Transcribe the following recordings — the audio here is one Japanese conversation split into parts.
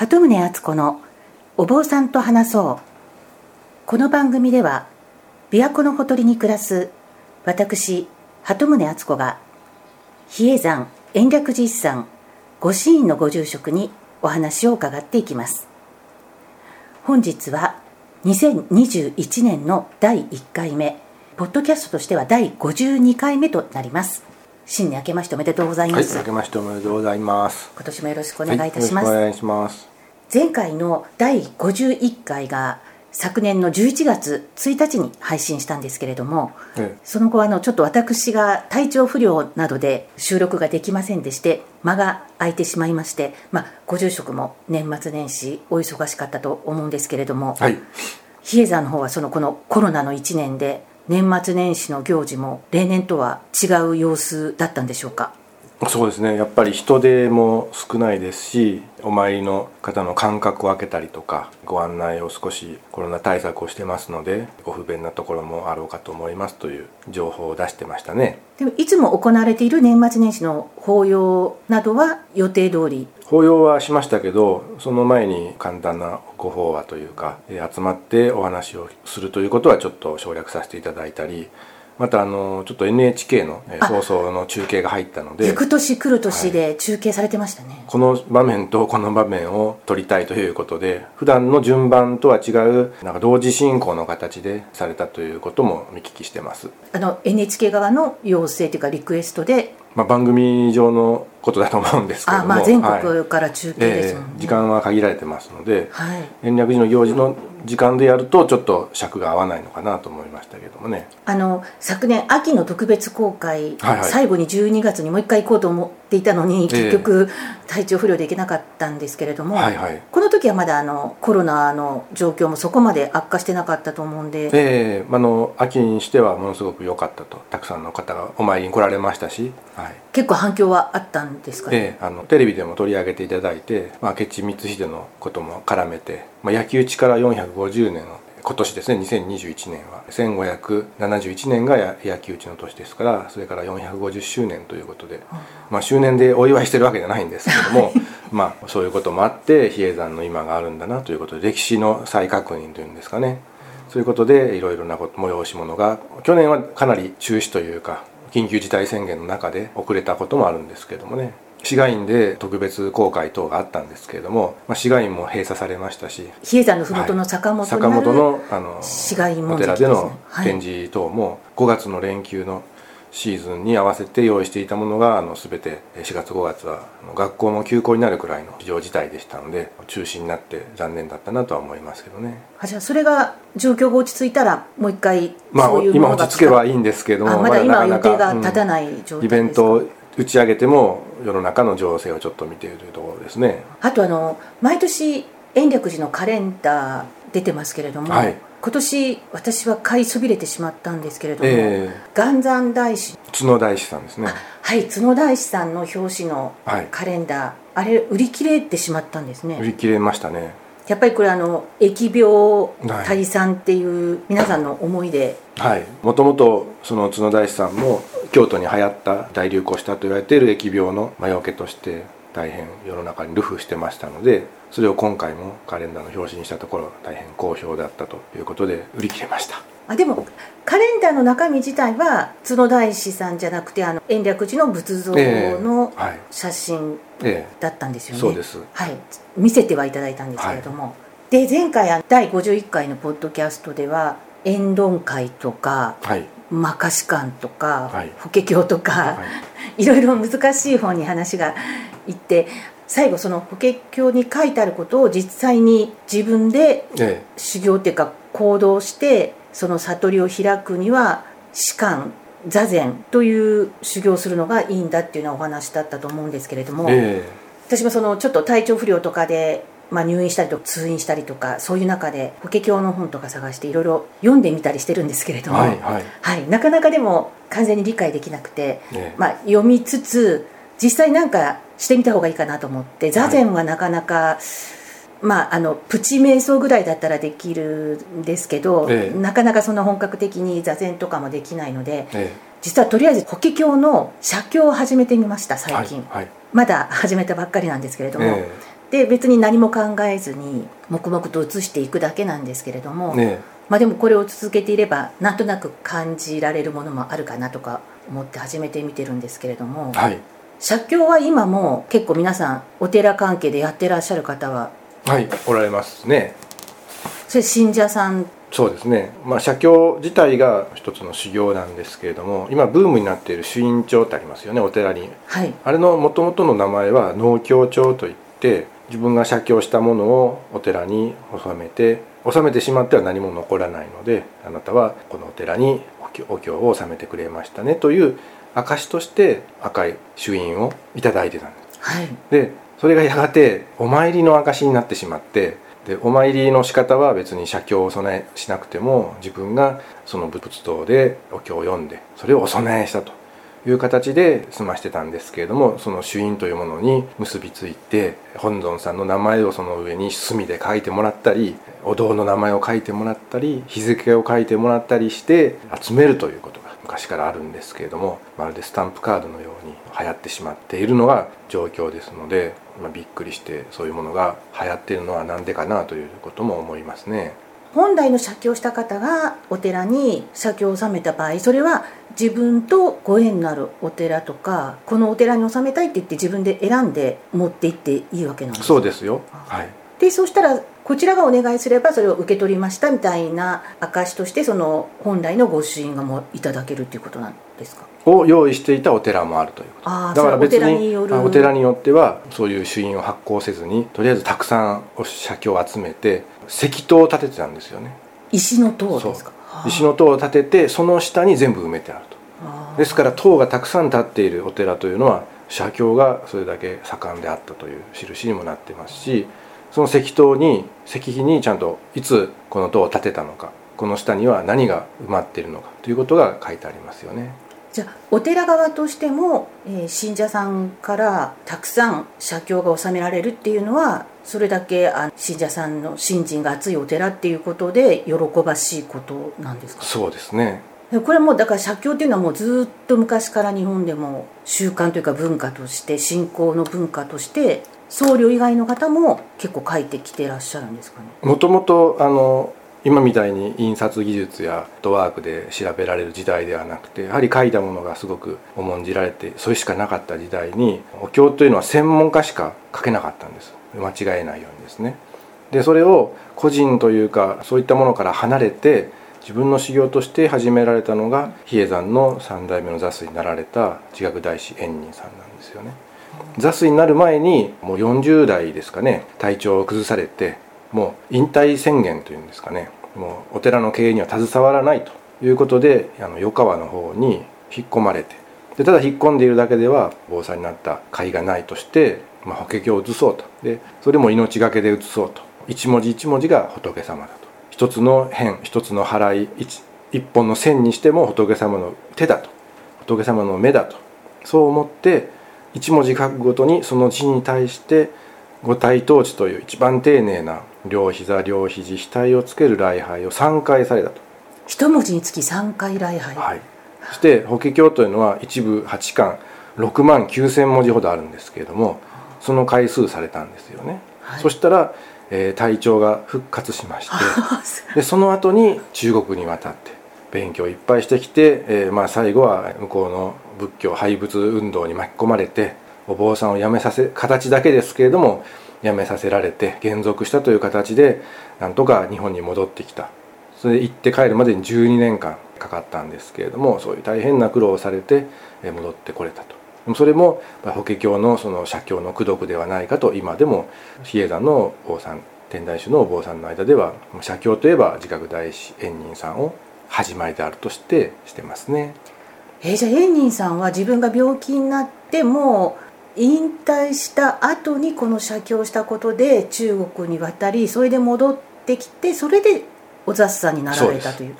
鳩宗敦子のお坊さんと話そう。この番組では琵琶湖のほとりに暮らす私鳩宗敦子が比叡山延暦寺一山御神院のご住職にお話を伺っていきます。本日は2021年の第1回目ポッドキャストとしては第52回目となります。新年明けましておめでとうございます、はい、明けましておめでとうございます。今年もよろしくお願いいたします、はい、お願いします前回の第51回が昨年の11月1日に配信したんですけれども、ええ、その後あのちょっと私が体調不良などで収録ができませんでして間が空いてしまいまして、まあ、ご住職も年末年始お忙しかったと思うんですけれども、はい、比叡山の方はそのこのコロナの1年で年末年始の行事も例年とは違う様子だったんでしょうか？そうですね。やっぱり人手も少ないですしお参りの方の間隔を空けたりとかご案内を少しコロナ対策をしてますのでご不便なところもあろうかと思いますという情報を出してましたね。でもいつも行われている年末年始の法要などは予定通り？法要はしましたけどその前に簡単なご法話というか集まってお話をするということはちょっと省略させていただいたりまたあのちょっと NHK の放送の中継が入ったので行く年来る年で中継されてましたね、はい、この場面とこの場面を撮りたいということで普段の順番とは違うなんか同時進行の形でされたということも見聞きしてます。あの NHK 側の要請というかリクエストでまあ、番組上のことだと思うんですけども。あ、まあ、全国から中継ですもんね、はいえー、時間は限られてますので、はい、延暦寺の行事の時間でやるとちょっと尺が合わないのかなと思いましたけどもね。あの昨年秋の特別公開、はいはい、最後に12月にもう一回行こうと思っていたのに結局体調不良で行けなかったんですけれども、はいはい、この時はまだあのコロナの状況もそこまで悪化してなかったと思うんで、えー、あの秋にしてはものすごく良かったとたくさんの方がお参りに来られましたし、はい、結構反響はあったんですかね、えー、あのテレビでも取り上げていただいて、まあ、明智光秀のことも絡めて、まあ、焼き討ちから450年の今年ですね2021年は。1571年が焼き討ちの年ですからそれから450周年ということで、まあ、周年でお祝いしてるわけじゃないんですけども まあそういうこともあって比叡山の今があるんだなということで歴史の再確認というんですかね。そういうことでいろいろな催し物が去年はかなり中止というか緊急事態宣言の中で遅れたこともあるんですけれどもね。市街院で特別公開等があったんですけれども、まあ、市街院も閉鎖されましたし比叡山の麓の坂本坂本のあの市街院お寺での展示等も5月の連休のシーズンに合わせて用意していたものがあの全て4月5月は学校も休校になるくらいの非常事態でしたので中止になって残念だったなとは思いますけどね。あじゃあそれが状況が落ち着いたらもう一回まあ今落ち着けばいいんですけどもまだ今予定が立たない状態イベント打ち上げても世の中の情勢をちょっと見ているというところですね。あとあの毎年延暦寺のカレンダー出てますけれども、はい、今年私は買いそびれてしまったんですけれども、えー、元山大師。角大師さんですね。はい角大師さんの表紙のカレンダー、はい、あれ売り切れてしまったんですね。売り切れましたね。やっぱりこれあの疫病退散っていう皆さんの思いで。はい。もともとその角大師さんも京都に流行った大流行したと言われている疫病の魔除けとして大変世の中に流布してましたのでそれを今回もカレンダーの表紙にしたところ大変好評だったということで売り切れました。あでもカレンダーの中身自体は角大師さんじゃなくてあの延暦寺の仏像の写真だったんですよね、えーはい、そうです、はい、見せてはいただいたんですけれども、はい、で前回第51回のポッドキャストでは演論会とか、はい、魔化士館とか、はい、法華経とか、はい、いろいろ難しい本に話がいって最後その法華経に書いてあることを実際に自分で修行っていうか行動してその悟りを開くには士官座禅という修行するのがいいんだっていうようなお話だったと思うんですけれども、えー、私もそのちょっと体調不良とかでまあ、入院したりとか通院したりとかそういう中で法華経の本とか探していろいろ読んでみたりしてるんですけれども、はい、はい。はい、なかなかでも完全に理解できなくて、ね、まあ、読みつつ実際なんかしてみた方がいいかなと思って座禅はなかなか、はい、まあ、あのプチ瞑想ぐらいだったらできるんですけど、ええ、なかなかそんな本格的に座禅とかもできないので、え、実はとりあえず法華経の写経を始めてみました最近、まだ始めたばっかりなんですけれども。で別に何も考えずに黙々と移していくだけなんですけれども、ね、まあ、でもこれを続けていればなんとなく感じられるものもあるかなとか思って始めてみてるんですけれども、はい、写経は今も結構皆さんお寺関係でやってらっしゃる方は？はいおられますね。それ信者さん？そうですね、まあ、写経自体が一つの修行なんですけれども今ブームになっている朱印帳ってありますよねお寺に、はい、あれのもともとの名前は納経帳といって自分が写経したものをお寺に納めて納めてしまっては何も残らないのであなたはこのお寺にお経を納めてくれましたねという証として赤い朱印を頂いてたんです、はい、でそれがやがてお参りの証になってしまってでお参りの仕方は別に写経をお供えしなくても自分がその仏道でお経を読んでそれをお供えしたという形で済ましてたんですけれどもその朱印というものに結びついて本尊さんの名前をその上に墨で書いてもらったりお堂の名前を書いてもらったり日付を書いてもらったりして集めるということが昔からあるんですけれどもまるでスタンプカードのように流行ってしまっているのが状況ですので、まあ、びっくりしてそういうものが流行っているのは何でかなということも思いますね。本来の写経した方がお寺に写経を納めた場合それは自分とご縁のあるお寺とかこのお寺に納めたいって言って自分で選んで持って行っていいわけなんです。かそうですよ。はい。でそうしたらこちらがお願いすればそれを受け取りましたみたいな証としてその本来の御朱印がもいただけるっていうことなんですか？を用意していたお寺もあるということだから別にお寺によってはそういう朱印を発行せずにとりあえずたくさんお写経を集めて石塔を建ててたんですよね。石の塔ですか？石の塔を建ててその下に全部埋めてあると。ですから塔がたくさん建っているお寺というのは写経がそれだけ盛んであったという印にもなってますしその石塔に石碑にちゃんといつこの塔を建てたのかこの下には何が埋まっているのかということが書いてありますよね。じゃあお寺側としても、えー、信者さんからたくさん写経が納められるっていうのはそれだけあ信者さんの信心が厚いお寺っていうことで喜ばしいことなんですか？そうですね。これもだから写経っていうのはもうずっと昔から日本でも習慣というか文化として信仰の文化として僧侶以外の方も結構書いてきてらっしゃるんですかね？もともとあの今みたいに印刷技術やフットワークで調べられる時代ではなくてやはり書いたものがすごく重んじられてそれしかなかった時代にお経というのは専門家しか書けなかったんです。間違えないようにですね。でそれを個人というかそういったものから離れて自分の修行として始められたのが比叡山の三代目の座水になられた自学大師円仁さんなんですよね。座水になる前にもう40代ですかね体調を崩されてもう引退宣言というんですかね。もうお寺の経営には携わらないということであの余川の方に引っ込まれて。でただ引っ込んでいるだけでは防災になった甲斐がないとして、まあ、法華経を移そうと。でそれも命がけで移そうと。一文字一文字が仏様だと。一つの辺一つの払い一一本の線にしても仏様の手だと。仏様の目だと。そう思って一文字書くごとにその字に対して五体統治という一番丁寧な両膝両肘額をつける礼拝を3回されたと。一文字につき3回礼拝。はい。そして法華経というのは一部8巻6万9,000文字ほどあるんですけれどもその回数されたんですよね、はい、そしたら、えー、体調が復活しまして でその後に中国に渡って勉強いっぱいしてきて、えーまあ、最後は向こうの仏教廃仏運動に巻き込まれてお坊さんを辞めさせ形だけですけれども辞めさせられて減俗したという形でなんとか日本に戻ってきたそれで行って帰るまでに12年間かかったんですけれどもそういう大変な苦労をされて戻ってこれたとそれも法華経のその写経の功徳ではないかと今でも比叡山のお坊さん天台宗のお坊さんの間では写経といえば自覚大師円仁さんを始まりであるとしてしてますね。えー、じゃあ円仁さんは自分が病気になっても引退した後にこの写経したことで中国に渡りそれで戻ってきてそれでお雑さんになられたという。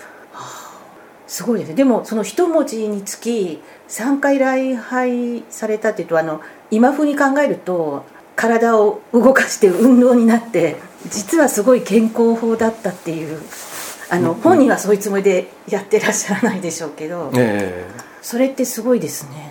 す。ごいですね。でもその一文字につき3回礼拝されたっていうとあの今風に考えると体を動かして運動になって実はすごい健康法だったっていうあの、本人はそういうつもりでやってらっしゃらないでしょうけど、えー、それってすごいですね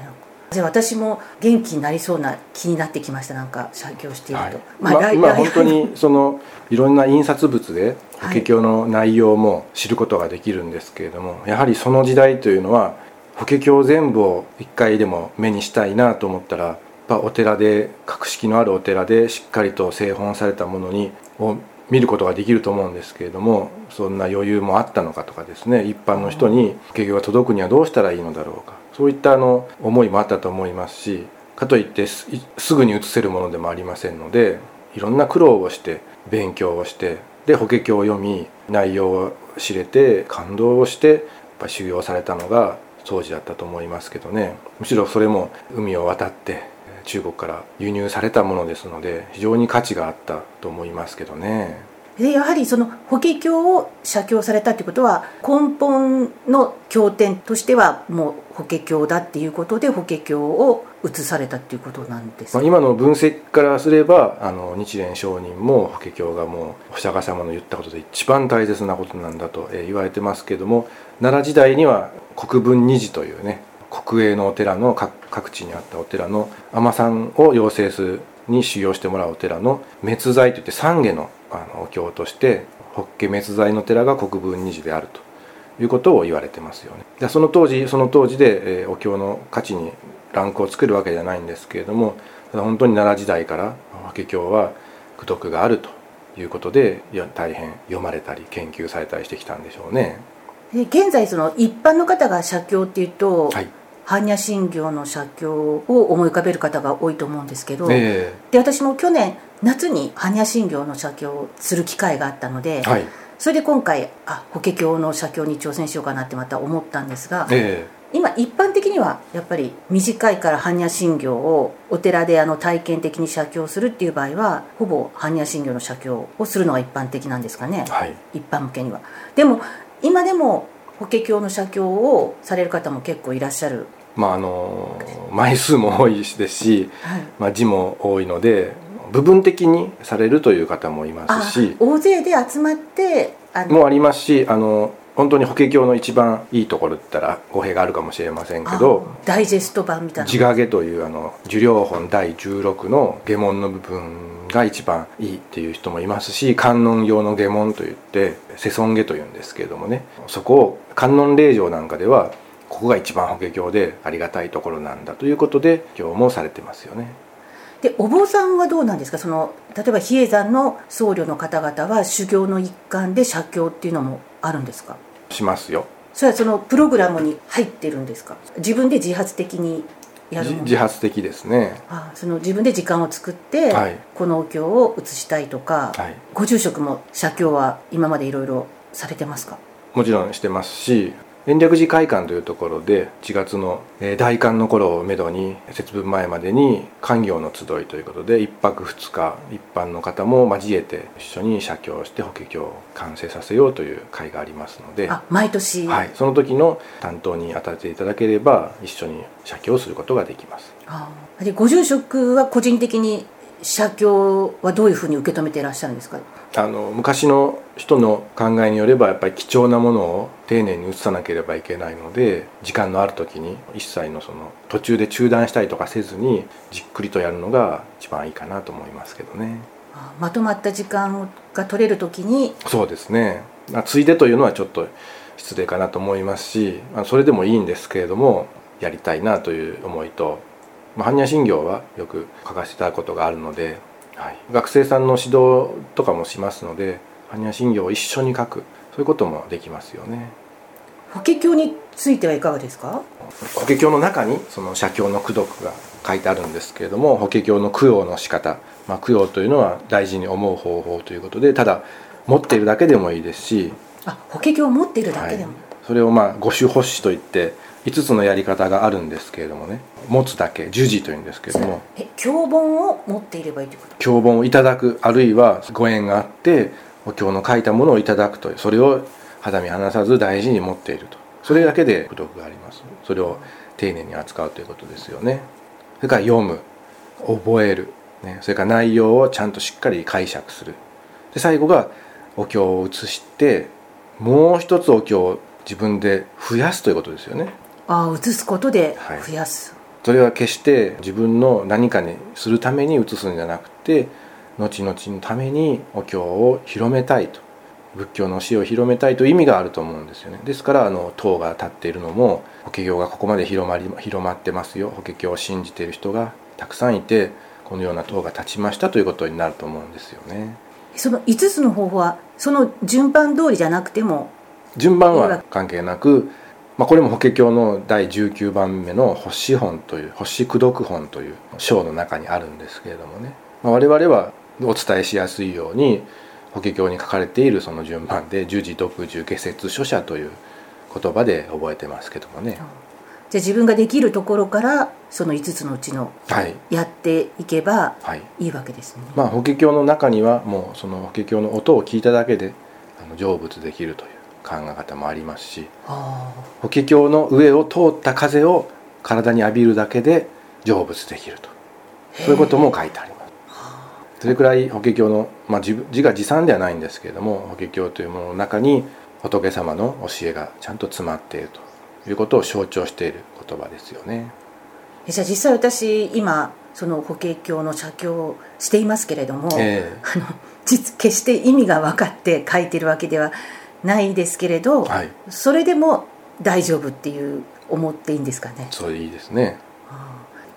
じゃあ私も元気になりそうな気になってきました。なんか写経していると、はい、まあ、今本当にそのいろんな印刷物で法華経の内容も知ることができるんですけれども、はい、やはりその時代というのは法華経全部を一回でも目にしたいなと思ったらお寺で格式のあるお寺でしっかりと製本されたものにを見ることができると思うんですけれどもそんな余裕もあったのかとかですね一般の人に法華経が届くにはどうしたらいいのだろうかそういったあの思いもあったと思いますしかといってすぐに移せるものでもありませんのでいろんな苦労をして勉強をしてで法華経を読み内容を知れて感動をしてやっぱ修行されたのが当時だったと思いますけどね。むしろそれも海を渡って中国から輸入されたものですので非常に価値があったと思いますけどね。でやはりその法華経を写経されたということは根本の経典としてはもう法華経だっていうことで法華経を移されたっていうことなんですまあ、今の分析からすればあの日蓮上人も法華経がもうお釈迦様の言ったことで一番大切なことなんだと、え言われてますけども奈良時代には国分二寺というね国営のお寺の各地にあったお寺の尼さんを養成するに修行してもらうお寺の滅罪といって三下のあのお経として法華滅罪の寺が国分二寺であるということを言われてますよね。でその当時その当時で、えー、お経の価値にランクを作るわけじゃないんですけれどもただ本当に奈良時代から法華経は功徳があるということで大変読まれたり研究されたりしてきたんでしょうね。現在その一般の方が写経っていうと、はい、般若心経の写経を思い浮かべる方が多いと思うんですけど、えー、で私も去年夏に般若心経の写経をする機会があったので、はい、それで今回あ法華経の写経に挑戦しようかなってまた思ったんですが、えー、今一般的にはやっぱり短いから般若心経をお寺であの体験的に写経するっていう場合はほぼ般若心経の写経をするのが一般的なんですかね、はい、一般向けには。でも今でも法華経の写経をされる方も結構いらっしゃるまあ、あの枚数も多いですし、はい、まあ、字も多いので部分的にされるという方もいますし大勢で集まってもありますしあの本当に法華経の一番いいところって言ったら語弊があるかもしれませんけどダイジェスト版みたいな。自画下というあの受領本第16の下門の部分が一番いいっていう人もいますし観音用の下門といって世尊下というんですけれどもね。そこを観音霊場なんかではここが一番法華経でありがたいところなんだということで今日もされてますよね。でお坊さんはどうなんですか？その例えば比叡山の僧侶の方々は修行の一環で写経っていうのもあるんですか？しますよ。それはそのプログラムに入ってるんですか？自分で自発的にやる自発的ですね。あその自分で時間を作って、はい、このお経を写したいとか、はい、ご住職も写経は今までいろいろされてますか？もちろんしてますし延暦寺会館というところで1月の大寒の頃をめどに節分前までに官業の集いということで1泊2日一般の方も交えて一緒に写経して法華経を完成させようという会がありますので毎年？はいその時の担当に当たっていただければ一緒に写経をすることができます。でご住職は個人的に写経はどういうふうに受け止めていらっしゃるんですか？あの昔の人の考えによればやっぱり貴重なものを丁寧に写さなければいけないので時間のある時に一切のその途中で中断したりとかせずにじっくりとやるのが一番いいかなと思いますけどね。まとまった時間が取れる時にそうですねついでというのはちょっと失礼かなと思いますしそれでもいいんですけれどもやりたいなという思いと般若心経はよく書かせていただくことがあるのではい、学生さんの指導とかもしますので般若心経を一緒に書く。そういうこともできますよね。法華経についてはいかがですか？法華経の中にその写経の功徳が書いてあるんですけれども法華経の供養の仕方、まあ、供養というのは大事に思う方法ということでただ持っているだけでもいいですしあ法華経を持っているだけでも、はい、それをまあ五種発子といって5つのやり方があるんですけれどもね。持つだけ授事というんですけれども。え経本を持っていればいいということ？経本をいただくあるいはご縁があってお経の書いたものをいただくというそれを肌身離さず大事に持っていると。それだけで功徳があります。それを丁寧に扱うということですよね。それから読む覚える、ね、それから内容をちゃんとしっかり解釈する。で最後がお経を写してもう一つお経を自分で増やすということですよねああ移すことで増やす、それは決して自分の何かにするために移すんじゃなくて後々のためにお経を広めたいと。仏教の教えを広めたいという意味があると思うんですよね。ですからあの塔が立っているのも法華経がここまで広まり広まってますよ。法華経を信じている人がたくさんいてこのような塔が立ちましたということになると思うんですよね。その5つの方法はその順番通りじゃなくても順番は関係なくまあ、これも法華経の第19番目の星本という星功読本という章の中にあるんですけれどもね、まあ、我々はお伝えしやすいように法華経に書かれているその順番で「十字読十下説書者」という言葉で覚えてますけどもね。じゃあ自分ができるところからその5つのうちのやっていけばいいわけですね。はい、まあ、法華経の中にはもうその法華経の音を聞いただけであの成仏できるという考え方もありますし法華経の上を通った風を体に浴びるだけで成仏できると。そういうことも書いてあります。それくらい法華経の、まあ、自自画自賛ではないんですけれども法華経というものの中に仏様の教えがちゃんと詰まっているということを象徴している言葉ですよね。じゃあ実際私今その法華経の写経をしていますけれども、えー、あの実決して意味が分かって書いてるわけではないですけれど、はい、それでも大丈夫っていう思っていいんですかね。それいいですね。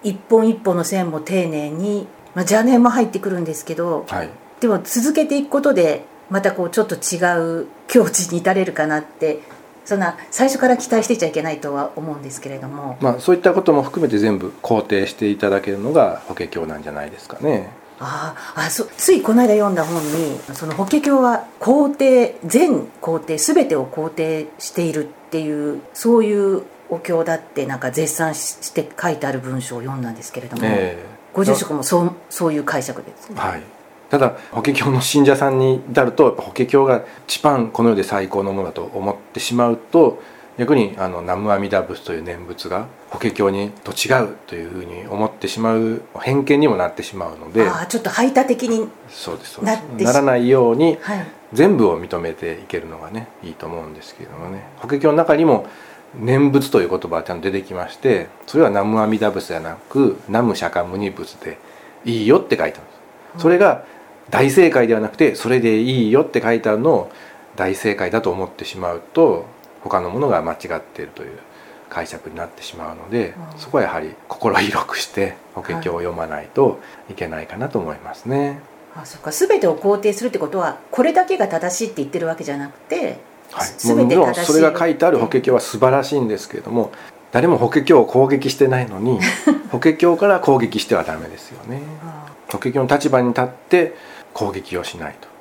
一本一本の線も丁寧に、まあ、邪念も入ってくるんですけど、はい、でも続けていくことでまたこうちょっと違う境地に至れるかなってそんな最初から期待してちゃいけないとは思うんですけれども、まあ、そういったことも含めて全部肯定していただけるのが法華経なんじゃないですかね。ああそついこの間読んだ本にその法華経は肯定全肯定全てを肯定しているっていうそういうお経だってなんか絶賛して書いてある文章を読んだんですけれども、えー、ご住職もそうそういう解釈ですね。はいただ法華経の信者さんに至るとやっぱ法華経が一番この世で最高のものだと思ってしまうと逆にあの南無阿弥陀仏という念仏が法華経にと違うというふうに思ってしまう偏見にもなってしまうのであちょっと排他的にそうですなならないように、はい、全部を認めていけるのがねいいと思うんですけれどもね。法華経の中にも念仏という言葉がちゃんと出てきましてそれは南無阿弥陀仏ではなく南無釈迦牟尼仏でいいよって書いてあるんです。それが大正解ではなくてそれでいいよって書いてあるのを大正解だと思ってしまうと他のものが間違っているという解釈になってしまうので、うん、そこはやはり心広くして法華経を読まないといけないかなと思いますね。はい、あそっか全てを肯定するってことはこれだけが正しいって言ってるわけじゃなくて、はい、もちろんそれが書いてある法華経は素晴らしいんですけれども誰も法華経を攻撃してないのに 法華経から攻撃してはダメですよね。法華経の立場に立って攻撃をしないと。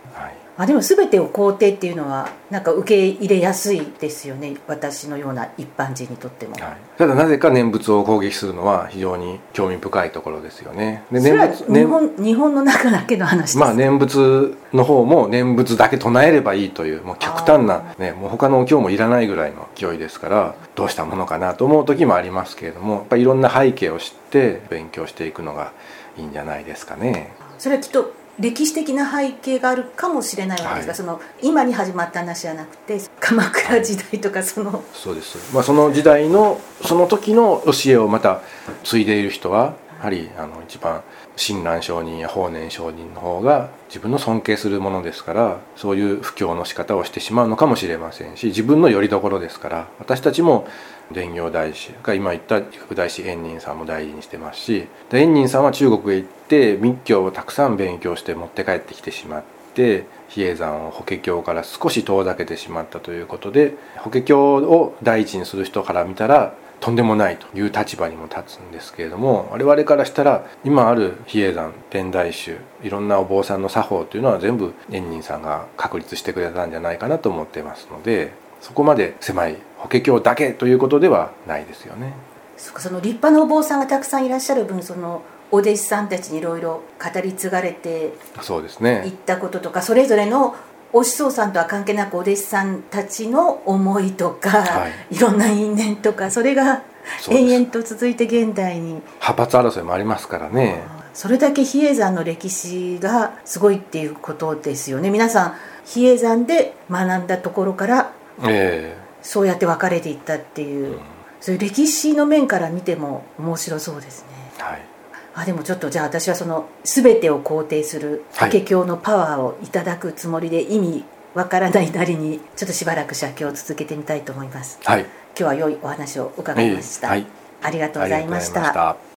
あでも全てを肯定っていうのはなんか受け入れやすいですよね私のような一般人にとっても、はい、ただなぜか念仏を攻撃するのは非常に興味深いところですよね。で念仏日本日本の中だけの話まあ念仏の方も念仏だけ唱えればいいというもう極端な、ね、もう他のお経もいらないぐらいの勢いですからどうしたものかなと思う時もありますけれどもやっぱいろんな背景を知って勉強していくのがいいんじゃないですかね。それはきっと歴史的な背景があるかもしれないわけですが、はい、その今に始まった話じゃなくて鎌倉時代とかその、そうです、まあ、その時代のその時の教えをまた継いでいる人はやはりあの一番親鸞上人や法然上人の方が自分の尊敬するものですからそういう布教の仕方をしてしまうのかもしれませんし自分の拠り所ですから私たちも伝行大師が今言った副大師円仁さんも大事にしてますし円仁さんは中国へ行って密教をたくさん勉強して持って帰ってきてしまって比叡山を法華経から少し遠ざけてしまったということで法華経を第一にする人から見たらとんでもないという立場にも立つんですけれども我々からしたら今ある比叡山天台宗いろんなお坊さんの作法というのは全部円仁さんが確立してくれたんじゃないかなと思ってますのでそこまで狭い法華経だけということではないですよね。そその立派なお坊さんがたくさんいらっしゃる分そのお弟子さんたちにいろいろ語り継がれてそうですね。いったこととかそれぞれのお師匠さんとは関係なくお弟子さんたちの思いとか、はい、いろんな因縁とかそれが延々と続いて現代に。派閥争いもありますからね。それだけ比叡山の歴史がすごいっていうことですよね。皆さん比叡山で学んだところから、えー、そうやって分かれていったっていう、うん、そういう歴史の面から見ても面白そうですね。はい。あでもちょっとじゃあ私はその全てを肯定する法華経のパワーをいただくつもりで意味わからないなりにちょっとしばらく写経を続けてみたいと思います、はい、今日は良いお話を伺いました、はい、ありがとうございました